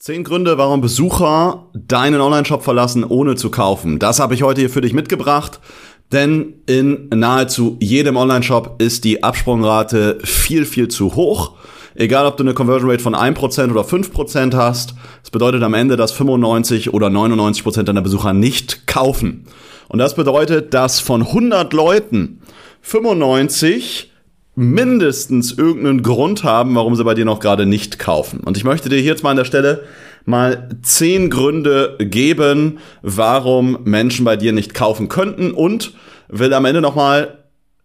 Zehn Gründe, warum Besucher deinen Online-Shop verlassen, ohne zu kaufen. Das habe ich heute hier für dich mitgebracht. Denn in nahezu jedem Online-Shop ist die Absprungrate viel, viel zu hoch. Egal, ob du eine Conversion Rate von 1% oder 5% hast, das bedeutet am Ende, dass 95 oder 99% deiner Besucher nicht kaufen. Und das bedeutet, dass von 100 Leuten 95 mindestens irgendeinen Grund haben, warum sie bei dir noch gerade nicht kaufen. Und ich möchte dir hier jetzt mal an der Stelle mal zehn Gründe geben, warum Menschen bei dir nicht kaufen könnten und will am Ende nochmal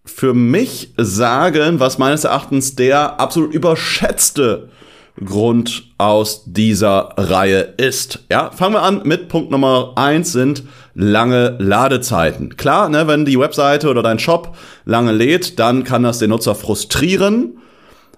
für mich sagen, was meines Erachtens der absolut überschätzte Grund aus dieser Reihe ist. Ja, fangen wir an mit Punkt Nummer eins sind lange Ladezeiten. Klar, ne, wenn die Webseite oder dein Shop lange lädt, dann kann das den Nutzer frustrieren.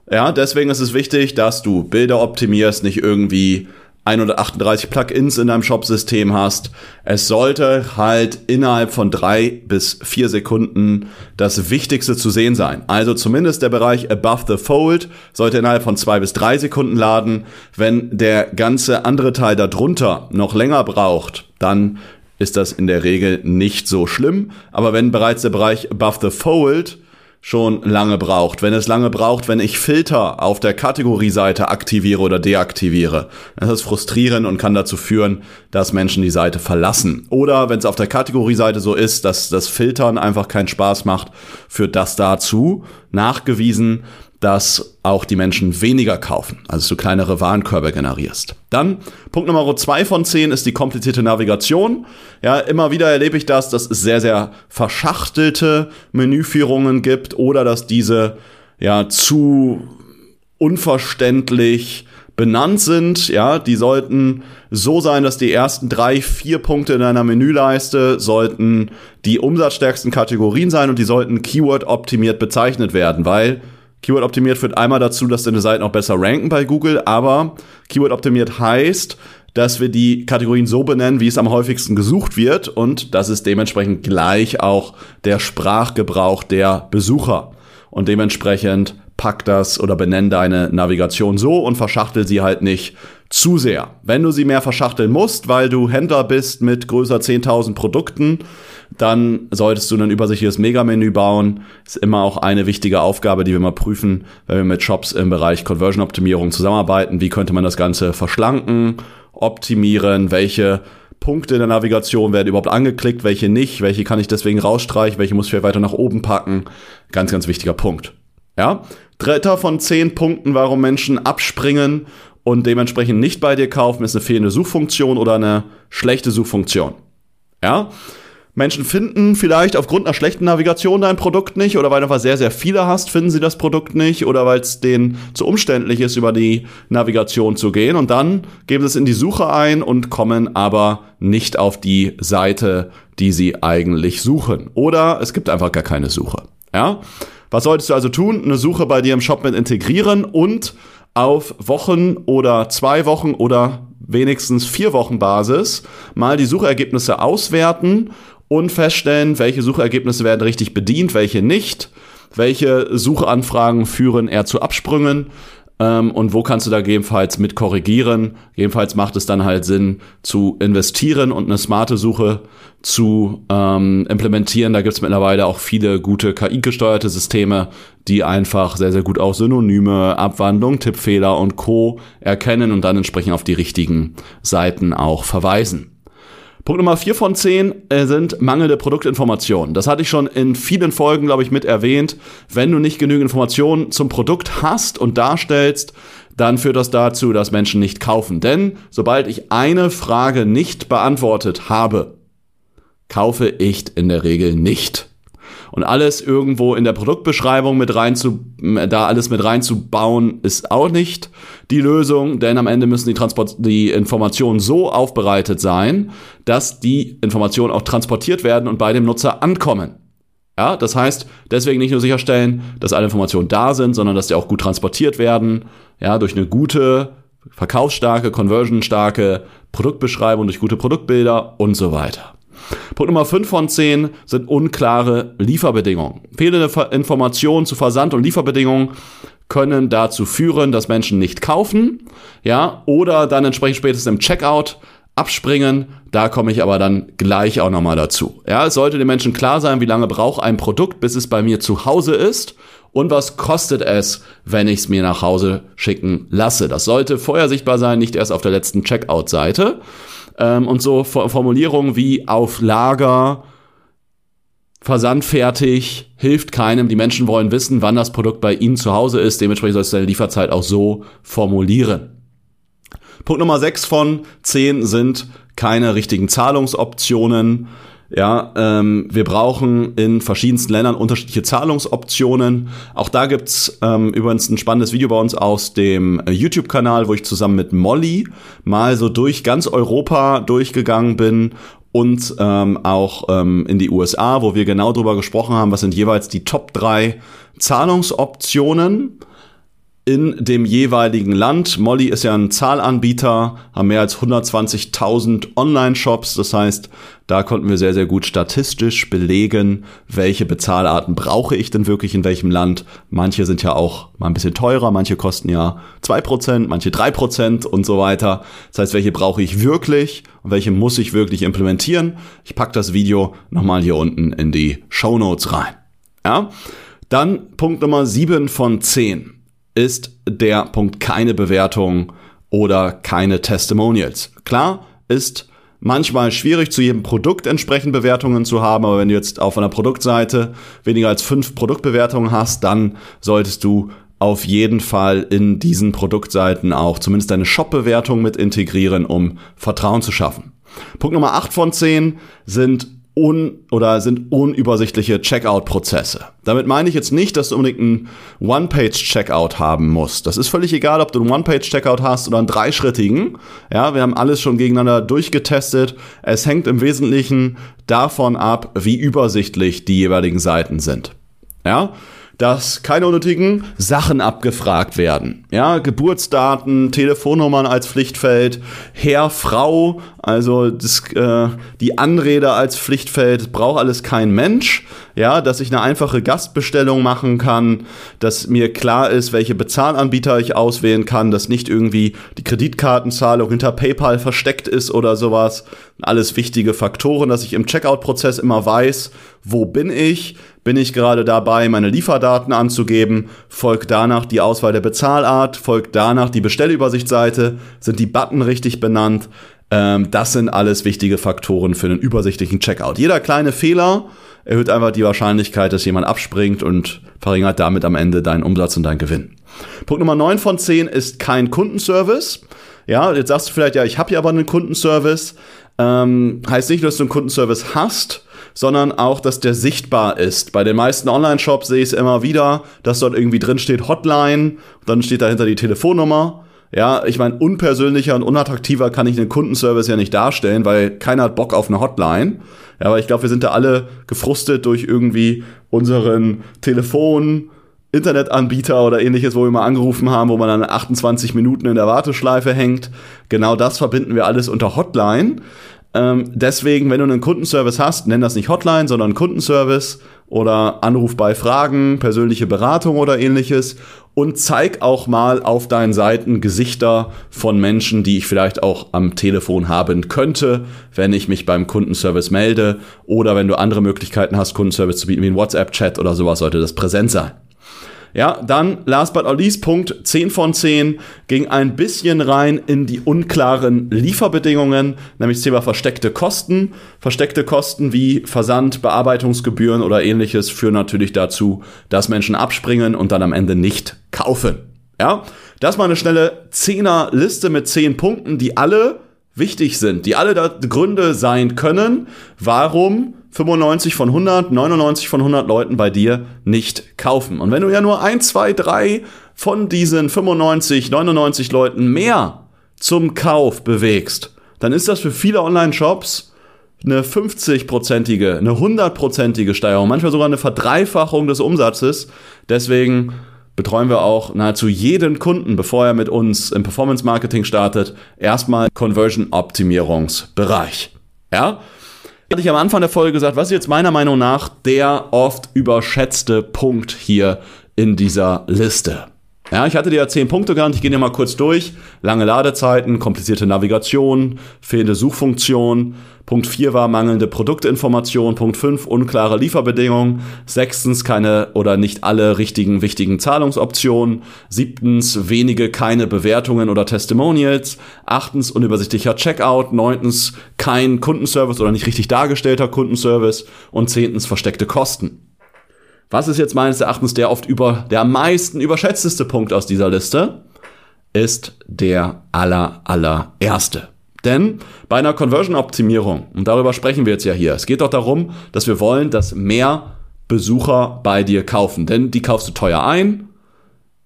Ja, deswegen ist es wichtig, dass du Bilder optimierst, nicht irgendwie 138 Plugins in deinem Shop-System hast. Es sollte halt innerhalb von drei bis vier Sekunden das Wichtigste zu sehen sein. Also zumindest der Bereich Above the Fold sollte innerhalb von zwei bis drei Sekunden laden. Wenn der ganze andere Teil darunter noch länger braucht, dann ist das in der Regel nicht so schlimm. Aber wenn bereits der Bereich Above the Fold schon lange braucht, wenn es lange braucht, wenn ich Filter auf der Kategorieseite aktiviere oder deaktiviere. Das ist frustrierend und kann dazu führen, dass Menschen die Seite verlassen. Oder wenn es auf der Kategorieseite so ist, dass das Filtern einfach keinen Spaß macht, führt das dazu, nachgewiesen, dass auch die Menschen weniger kaufen, also du kleinere Warenkörbe generierst. Dann Punkt Nummer zwei von zehn ist die komplizierte Navigation. Ja, immer wieder erlebe ich das, dass es sehr, sehr verschachtelte Menüführungen gibt oder dass diese ja zu unverständlich benannt sind. Ja, die sollten so sein, dass die ersten drei, vier Punkte in einer Menüleiste sollten die umsatzstärksten Kategorien sein und die sollten Keyword optimiert bezeichnet werden, weil Keyword optimiert führt einmal dazu, dass deine Seiten auch besser ranken bei Google, aber Keyword optimiert heißt, dass wir die Kategorien so benennen, wie es am häufigsten gesucht wird und das ist dementsprechend gleich auch der Sprachgebrauch der Besucher. Und dementsprechend pack das oder benenn deine Navigation so und verschachtel sie halt nicht zu sehr. Wenn du sie mehr verschachteln musst, weil du Händler bist mit größer 10.000 Produkten, dann solltest du ein übersichtliches Megamenü bauen. Ist immer auch eine wichtige Aufgabe, die wir mal prüfen, wenn wir mit Shops im Bereich Conversion-Optimierung zusammenarbeiten. Wie könnte man das Ganze verschlanken, optimieren, welche Punkte in der Navigation werden überhaupt angeklickt, welche nicht, welche kann ich deswegen rausstreichen, welche muss ich weiter nach oben packen. Ganz, ganz wichtiger Punkt. Ja? Dritter von zehn Punkten, warum Menschen abspringen und dementsprechend nicht bei dir kaufen, ist eine fehlende Suchfunktion oder eine schlechte Suchfunktion. Ja? Menschen finden vielleicht aufgrund einer schlechten Navigation dein Produkt nicht oder weil du einfach sehr, sehr viele hast, finden sie das Produkt nicht oder weil es denen zu umständlich ist, über die Navigation zu gehen und dann geben sie es in die Suche ein und kommen aber nicht auf die Seite, die sie eigentlich suchen. Oder es gibt einfach gar keine Suche. Ja? Was solltest du also tun? Eine Suche bei dir im Shop mit integrieren und auf Wochen oder zwei Wochen oder wenigstens vier Wochen Basis mal die Suchergebnisse auswerten und feststellen, welche Suchergebnisse werden richtig bedient, welche nicht, welche Suchanfragen führen eher zu Absprüngen ähm, und wo kannst du da gegebenenfalls mit korrigieren. Jedenfalls macht es dann halt Sinn zu investieren und eine smarte Suche zu ähm, implementieren. Da gibt es mittlerweile auch viele gute KI-gesteuerte Systeme, die einfach sehr, sehr gut auch Synonyme, Abwandlung, Tippfehler und Co. erkennen und dann entsprechend auf die richtigen Seiten auch verweisen. Punkt Nummer vier von zehn äh, sind mangelnde Produktinformationen. Das hatte ich schon in vielen Folgen, glaube ich, mit erwähnt. Wenn du nicht genügend Informationen zum Produkt hast und darstellst, dann führt das dazu, dass Menschen nicht kaufen. Denn sobald ich eine Frage nicht beantwortet habe, kaufe ich in der Regel nicht. Und alles irgendwo in der Produktbeschreibung mit rein zu, da alles mit reinzubauen, ist auch nicht die Lösung, denn am Ende müssen die, Transport die Informationen so aufbereitet sein, dass die Informationen auch transportiert werden und bei dem Nutzer ankommen. Ja, das heißt, deswegen nicht nur sicherstellen, dass alle Informationen da sind, sondern dass die auch gut transportiert werden, ja, durch eine gute, verkaufsstarke, conversionstarke Produktbeschreibung, durch gute Produktbilder und so weiter. Punkt Nummer 5 von 10 sind unklare Lieferbedingungen. Fehlende Informationen zu Versand- und Lieferbedingungen können dazu führen, dass Menschen nicht kaufen, ja, oder dann entsprechend spätestens im Checkout abspringen. Da komme ich aber dann gleich auch nochmal dazu. Ja, es sollte den Menschen klar sein, wie lange braucht ein Produkt, bis es bei mir zu Hause ist und was kostet es, wenn ich es mir nach Hause schicken lasse. Das sollte vorher sichtbar sein, nicht erst auf der letzten Checkout-Seite. Ähm, und so Formulierungen wie auf Lager, versandfertig, hilft keinem. Die Menschen wollen wissen, wann das Produkt bei ihnen zu Hause ist. Dementsprechend sollst du deine Lieferzeit auch so formulieren. Punkt Nummer 6 von 10 sind keine richtigen Zahlungsoptionen. Ja, ähm, wir brauchen in verschiedensten Ländern unterschiedliche Zahlungsoptionen. Auch da gibt's ähm, übrigens ein spannendes Video bei uns aus dem äh, YouTube-Kanal, wo ich zusammen mit Molly mal so durch ganz Europa durchgegangen bin und ähm, auch ähm, in die USA, wo wir genau drüber gesprochen haben, was sind jeweils die Top 3 Zahlungsoptionen in dem jeweiligen Land. Molly ist ja ein Zahlanbieter, haben mehr als 120.000 Online-Shops. Das heißt, da konnten wir sehr, sehr gut statistisch belegen, welche Bezahlarten brauche ich denn wirklich in welchem Land. Manche sind ja auch mal ein bisschen teurer, manche kosten ja zwei Prozent, manche drei Prozent und so weiter. Das heißt, welche brauche ich wirklich und welche muss ich wirklich implementieren. Ich packe das Video nochmal hier unten in die Show Notes rein. Ja? Dann Punkt Nummer sieben von zehn ist der Punkt keine Bewertung oder keine Testimonials. Klar ist manchmal schwierig, zu jedem Produkt entsprechend Bewertungen zu haben, aber wenn du jetzt auf einer Produktseite weniger als fünf Produktbewertungen hast, dann solltest du auf jeden Fall in diesen Produktseiten auch zumindest deine Shop-Bewertung mit integrieren, um Vertrauen zu schaffen. Punkt Nummer 8 von 10 sind un oder sind unübersichtliche Checkout-Prozesse. Damit meine ich jetzt nicht, dass du unbedingt einen One-Page-Checkout haben musst. Das ist völlig egal, ob du einen One-Page-Checkout hast oder einen dreischrittigen. Ja, wir haben alles schon gegeneinander durchgetestet. Es hängt im Wesentlichen davon ab, wie übersichtlich die jeweiligen Seiten sind. Ja, dass keine unnötigen Sachen abgefragt werden. Ja, Geburtsdaten, Telefonnummern als Pflichtfeld, Herr, Frau, also das, äh, die Anrede als Pflichtfeld, braucht alles kein Mensch. Ja, dass ich eine einfache Gastbestellung machen kann, dass mir klar ist, welche Bezahlanbieter ich auswählen kann, dass nicht irgendwie die Kreditkartenzahlung hinter PayPal versteckt ist oder sowas. Alles wichtige Faktoren, dass ich im Checkout-Prozess immer weiß, wo bin ich, bin ich gerade dabei, meine Lieferdaten anzugeben, folgt danach die Auswahl der Bezahlart, folgt danach die Bestellübersichtsseite, sind die Button richtig benannt. Ähm, das sind alles wichtige Faktoren für einen übersichtlichen Checkout. Jeder kleine Fehler erhöht einfach die Wahrscheinlichkeit, dass jemand abspringt und verringert damit am Ende deinen Umsatz und deinen Gewinn. Punkt Nummer 9 von 10 ist kein Kundenservice. Ja, jetzt sagst du vielleicht, ja, ich habe ja aber einen Kundenservice. Ähm, heißt nicht, dass du einen Kundenservice hast, sondern auch, dass der sichtbar ist. Bei den meisten Online-Shops sehe ich es immer wieder, dass dort irgendwie drin steht Hotline, dann steht dahinter die Telefonnummer. Ja, ich meine, unpersönlicher und unattraktiver kann ich einen Kundenservice ja nicht darstellen, weil keiner hat Bock auf eine Hotline. Ja, aber ich glaube, wir sind da alle gefrustet durch irgendwie unseren Telefon, Internetanbieter oder ähnliches, wo wir mal angerufen haben, wo man dann 28 Minuten in der Warteschleife hängt. Genau das verbinden wir alles unter Hotline. Ähm, deswegen, wenn du einen Kundenservice hast, nenn das nicht Hotline, sondern Kundenservice oder Anruf bei Fragen, persönliche Beratung oder ähnliches und zeig auch mal auf deinen Seiten Gesichter von Menschen, die ich vielleicht auch am Telefon haben könnte, wenn ich mich beim Kundenservice melde oder wenn du andere Möglichkeiten hast, Kundenservice zu bieten, wie ein WhatsApp-Chat oder sowas, sollte das präsent sein. Ja, dann, last but not least, Punkt 10 von 10 ging ein bisschen rein in die unklaren Lieferbedingungen, nämlich das Thema versteckte Kosten. Versteckte Kosten wie Versand, Bearbeitungsgebühren oder ähnliches führen natürlich dazu, dass Menschen abspringen und dann am Ende nicht kaufen. Ja, das war eine schnelle Zehner-Liste mit 10 Punkten, die alle wichtig sind, die alle Gründe sein können, warum 95 von 100, 99 von 100 Leuten bei dir nicht kaufen. Und wenn du ja nur ein, zwei, drei von diesen 95, 99 Leuten mehr zum Kauf bewegst, dann ist das für viele Online-Shops eine 50-prozentige, eine 100-prozentige Steigerung, manchmal sogar eine Verdreifachung des Umsatzes. Deswegen betreuen wir auch nahezu jeden Kunden, bevor er mit uns im Performance Marketing startet, erstmal Conversion Optimierungsbereich. Ja? Hatte ich am Anfang der Folge gesagt, was ist jetzt meiner Meinung nach der oft überschätzte Punkt hier in dieser Liste? Ja, ich hatte dir ja zehn Punkte genannt, ich gehe dir mal kurz durch. Lange Ladezeiten, komplizierte Navigation, fehlende Suchfunktion. Punkt 4 war mangelnde Produktinformation. Punkt 5 unklare Lieferbedingungen. Sechstens keine oder nicht alle richtigen wichtigen Zahlungsoptionen. Siebtens wenige keine Bewertungen oder Testimonials. Achtens unübersichtlicher Checkout. Neuntens kein Kundenservice oder nicht richtig dargestellter Kundenservice. Und zehntens versteckte Kosten. Was ist jetzt meines Erachtens der oft über, der am meisten überschätzteste Punkt aus dieser Liste? Ist der aller, allererste. Denn bei einer Conversion-Optimierung, und darüber sprechen wir jetzt ja hier, es geht doch darum, dass wir wollen, dass mehr Besucher bei dir kaufen. Denn die kaufst du teuer ein,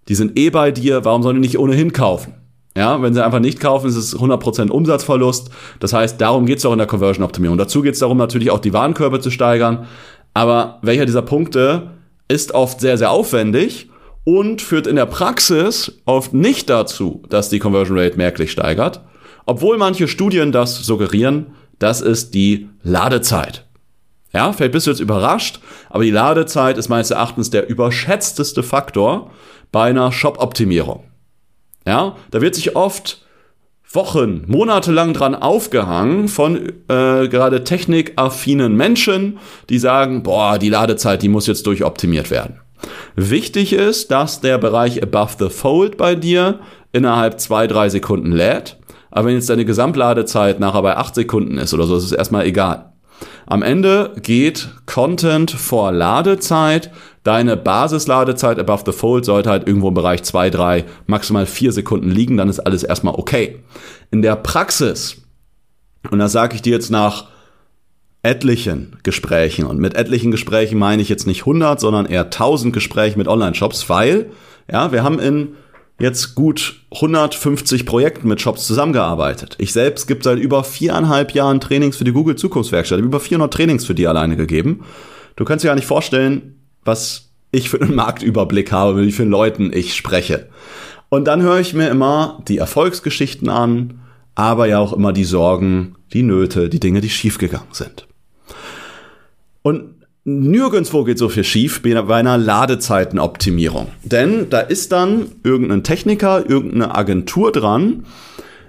die sind eh bei dir, warum sollen die nicht ohnehin kaufen? Ja, wenn sie einfach nicht kaufen, ist es 100% Umsatzverlust. Das heißt, darum geht es auch in der Conversion-Optimierung. Dazu geht es darum, natürlich auch die Warenkörbe zu steigern. Aber welcher dieser Punkte ist oft sehr, sehr aufwendig und führt in der Praxis oft nicht dazu, dass die Conversion Rate merklich steigert, obwohl manche Studien das suggerieren, das ist die Ladezeit. Ja, vielleicht bist du jetzt überrascht, aber die Ladezeit ist meines Erachtens der überschätzteste Faktor bei einer Shop-Optimierung. Ja, da wird sich oft Wochen, Monate lang dran aufgehangen von äh, gerade technikaffinen Menschen, die sagen, boah, die Ladezeit, die muss jetzt durchoptimiert werden. Wichtig ist, dass der Bereich above the fold bei dir innerhalb zwei, drei Sekunden lädt. Aber wenn jetzt deine Gesamtladezeit nachher bei acht Sekunden ist oder so, ist es erstmal egal. Am Ende geht Content vor Ladezeit. Deine Basisladezeit above the fold sollte halt irgendwo im Bereich 2, 3, maximal 4 Sekunden liegen, dann ist alles erstmal okay. In der Praxis, und das sage ich dir jetzt nach etlichen Gesprächen, und mit etlichen Gesprächen meine ich jetzt nicht 100, sondern eher 1000 Gespräche mit Online-Shops, weil, ja, wir haben in jetzt gut 150 Projekten mit Shops zusammengearbeitet. Ich selbst gibt seit über viereinhalb Jahren Trainings für die Google Zukunftswerkstatt. Über 400 Trainings für die alleine gegeben. Du kannst dir gar nicht vorstellen, was ich für einen Marktüberblick habe, mit wie vielen Leuten ich spreche. Und dann höre ich mir immer die Erfolgsgeschichten an, aber ja auch immer die Sorgen, die Nöte, die Dinge, die schiefgegangen sind. Und Nirgendwo geht so viel schief bei einer Ladezeitenoptimierung. Denn da ist dann irgendein Techniker, irgendeine Agentur dran,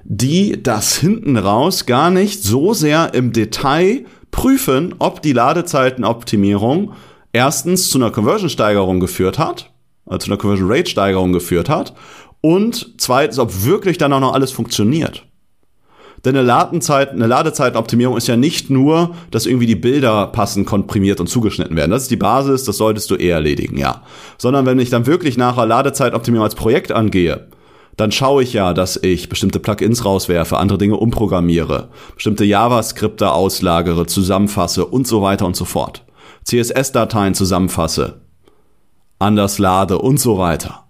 die das hinten raus gar nicht so sehr im Detail prüfen, ob die Ladezeitenoptimierung erstens zu einer Conversion-Steigerung geführt hat, also zu einer Conversion-Rate-Steigerung geführt hat und zweitens, ob wirklich dann auch noch alles funktioniert. Denn eine Ladenzeit, eine Ladezeitenoptimierung ist ja nicht nur, dass irgendwie die Bilder passend komprimiert und zugeschnitten werden. Das ist die Basis, das solltest du eher erledigen, ja. Sondern wenn ich dann wirklich nachher Ladezeitoptimierung als Projekt angehe, dann schaue ich ja, dass ich bestimmte Plugins rauswerfe, andere Dinge umprogrammiere, bestimmte JavaScripte auslagere, zusammenfasse und so weiter und so fort. CSS-Dateien zusammenfasse, anders lade und so weiter.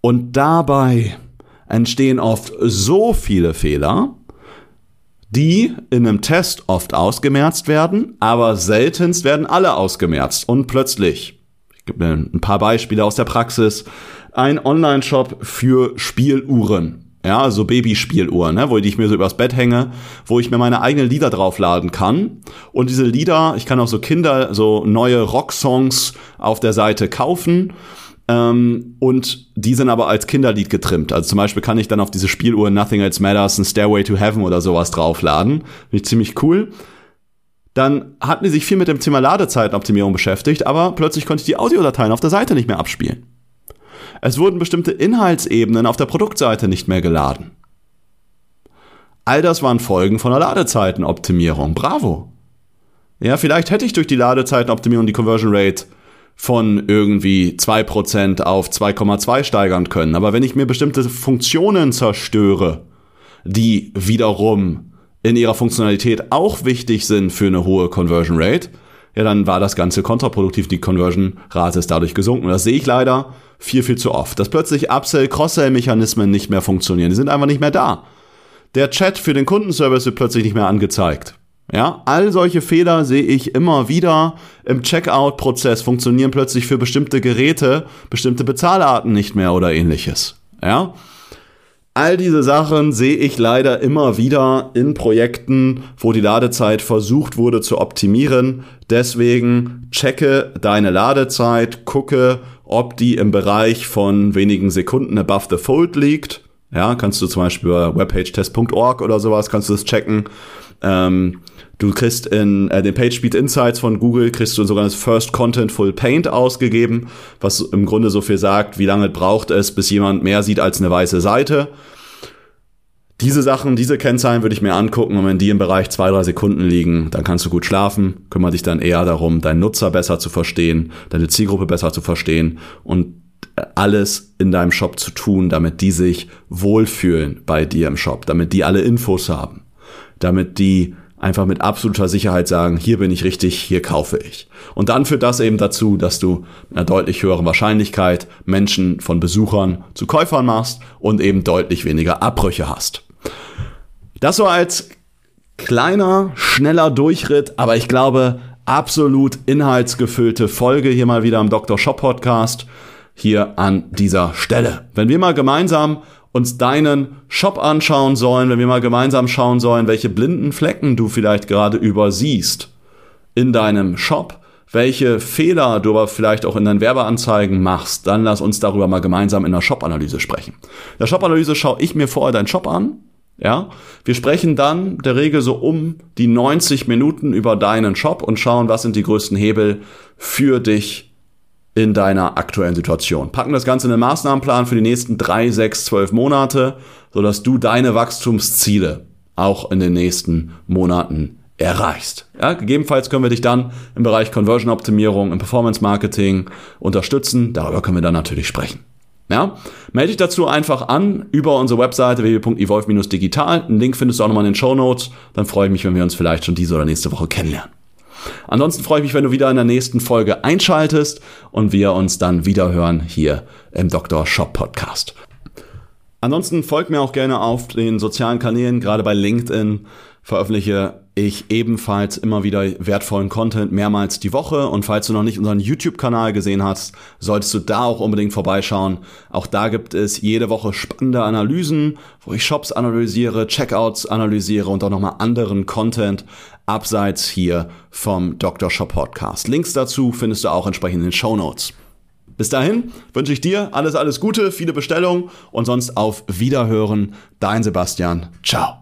Und dabei entstehen oft so viele Fehler, die in einem Test oft ausgemerzt werden, aber seltenst werden alle ausgemerzt. Und plötzlich, ich gebe mir ein paar Beispiele aus der Praxis, ein Online-Shop für Spieluhren. Ja, also Babyspieluhren, ne, wo ich mir so übers Bett hänge, wo ich mir meine eigenen Lieder draufladen kann. Und diese Lieder, ich kann auch so Kinder, so neue Rocksongs auf der Seite kaufen ähm, und die sind aber als Kinderlied getrimmt. Also zum Beispiel kann ich dann auf diese Spieluhr Nothing Else Matters, ein Stairway to Heaven oder sowas draufladen. Finde ich ziemlich cool. Dann hatten die sich viel mit dem Thema Ladezeitenoptimierung beschäftigt, aber plötzlich konnte ich die Audiodateien auf der Seite nicht mehr abspielen. Es wurden bestimmte Inhaltsebenen auf der Produktseite nicht mehr geladen. All das waren Folgen von der Ladezeitenoptimierung. Bravo. Ja, vielleicht hätte ich durch die Ladezeitenoptimierung die Conversion Rate von irgendwie 2% auf 2,2 steigern können. Aber wenn ich mir bestimmte Funktionen zerstöre, die wiederum in ihrer Funktionalität auch wichtig sind für eine hohe Conversion Rate, ja, dann war das Ganze kontraproduktiv. Die Conversion-Rate ist dadurch gesunken. Das sehe ich leider viel, viel zu oft, dass plötzlich Upsell, Cross-Sell-Mechanismen nicht mehr funktionieren. Die sind einfach nicht mehr da. Der Chat für den Kundenservice wird plötzlich nicht mehr angezeigt. Ja, all solche Fehler sehe ich immer wieder im Checkout-Prozess funktionieren plötzlich für bestimmte Geräte, bestimmte Bezahlarten nicht mehr oder ähnliches. Ja, All diese Sachen sehe ich leider immer wieder in Projekten, wo die Ladezeit versucht wurde zu optimieren. Deswegen checke deine Ladezeit, gucke, ob die im Bereich von wenigen Sekunden above the fold liegt. Ja, kannst du zum Beispiel über webpagetest.org oder sowas kannst du das checken. Ähm, Du kriegst in äh, den PageSpeed Insights von Google kriegst du ein sogenanntes First Contentful Paint ausgegeben, was im Grunde so viel sagt, wie lange braucht es, bis jemand mehr sieht als eine weiße Seite. Diese Sachen, diese Kennzahlen würde ich mir angucken und wenn die im Bereich zwei, drei Sekunden liegen, dann kannst du gut schlafen, kümmere dich dann eher darum, deinen Nutzer besser zu verstehen, deine Zielgruppe besser zu verstehen und alles in deinem Shop zu tun, damit die sich wohlfühlen bei dir im Shop, damit die alle Infos haben, damit die einfach mit absoluter Sicherheit sagen, hier bin ich richtig, hier kaufe ich. Und dann führt das eben dazu, dass du mit einer deutlich höheren Wahrscheinlichkeit Menschen von Besuchern zu Käufern machst und eben deutlich weniger Abbrüche hast. Das so als kleiner, schneller Durchritt, aber ich glaube, absolut inhaltsgefüllte Folge hier mal wieder am Dr. Shop Podcast hier an dieser Stelle. Wenn wir mal gemeinsam uns deinen Shop anschauen sollen, wenn wir mal gemeinsam schauen sollen, welche blinden Flecken du vielleicht gerade übersiehst in deinem Shop, welche Fehler du aber vielleicht auch in deinen Werbeanzeigen machst, dann lass uns darüber mal gemeinsam in der Shop-Analyse sprechen. In der Shop-Analyse schaue ich mir vorher deinen Shop an. Ja, wir sprechen dann der Regel so um die 90 Minuten über deinen Shop und schauen, was sind die größten Hebel für dich in deiner aktuellen Situation. Packen das Ganze in den Maßnahmenplan für die nächsten drei, sechs, zwölf Monate, sodass du deine Wachstumsziele auch in den nächsten Monaten erreichst. Ja, gegebenenfalls können wir dich dann im Bereich Conversion Optimierung, im Performance Marketing unterstützen. Darüber können wir dann natürlich sprechen. Ja, melde dich dazu einfach an über unsere Webseite www.evolve-digital. Einen Link findest du auch nochmal in den Show Notes. Dann freue ich mich, wenn wir uns vielleicht schon diese oder nächste Woche kennenlernen. Ansonsten freue ich mich, wenn du wieder in der nächsten Folge einschaltest und wir uns dann wieder hören hier im Dr. Shop Podcast. Ansonsten folgt mir auch gerne auf den sozialen Kanälen, gerade bei LinkedIn veröffentliche ich ebenfalls immer wieder wertvollen Content mehrmals die Woche. Und falls du noch nicht unseren YouTube-Kanal gesehen hast, solltest du da auch unbedingt vorbeischauen. Auch da gibt es jede Woche spannende Analysen, wo ich Shops analysiere, Checkouts analysiere und auch nochmal anderen Content abseits hier vom Dr. Shop Podcast. Links dazu findest du auch entsprechend in den Show Notes. Bis dahin wünsche ich dir alles, alles Gute, viele Bestellungen und sonst auf Wiederhören. Dein Sebastian. Ciao.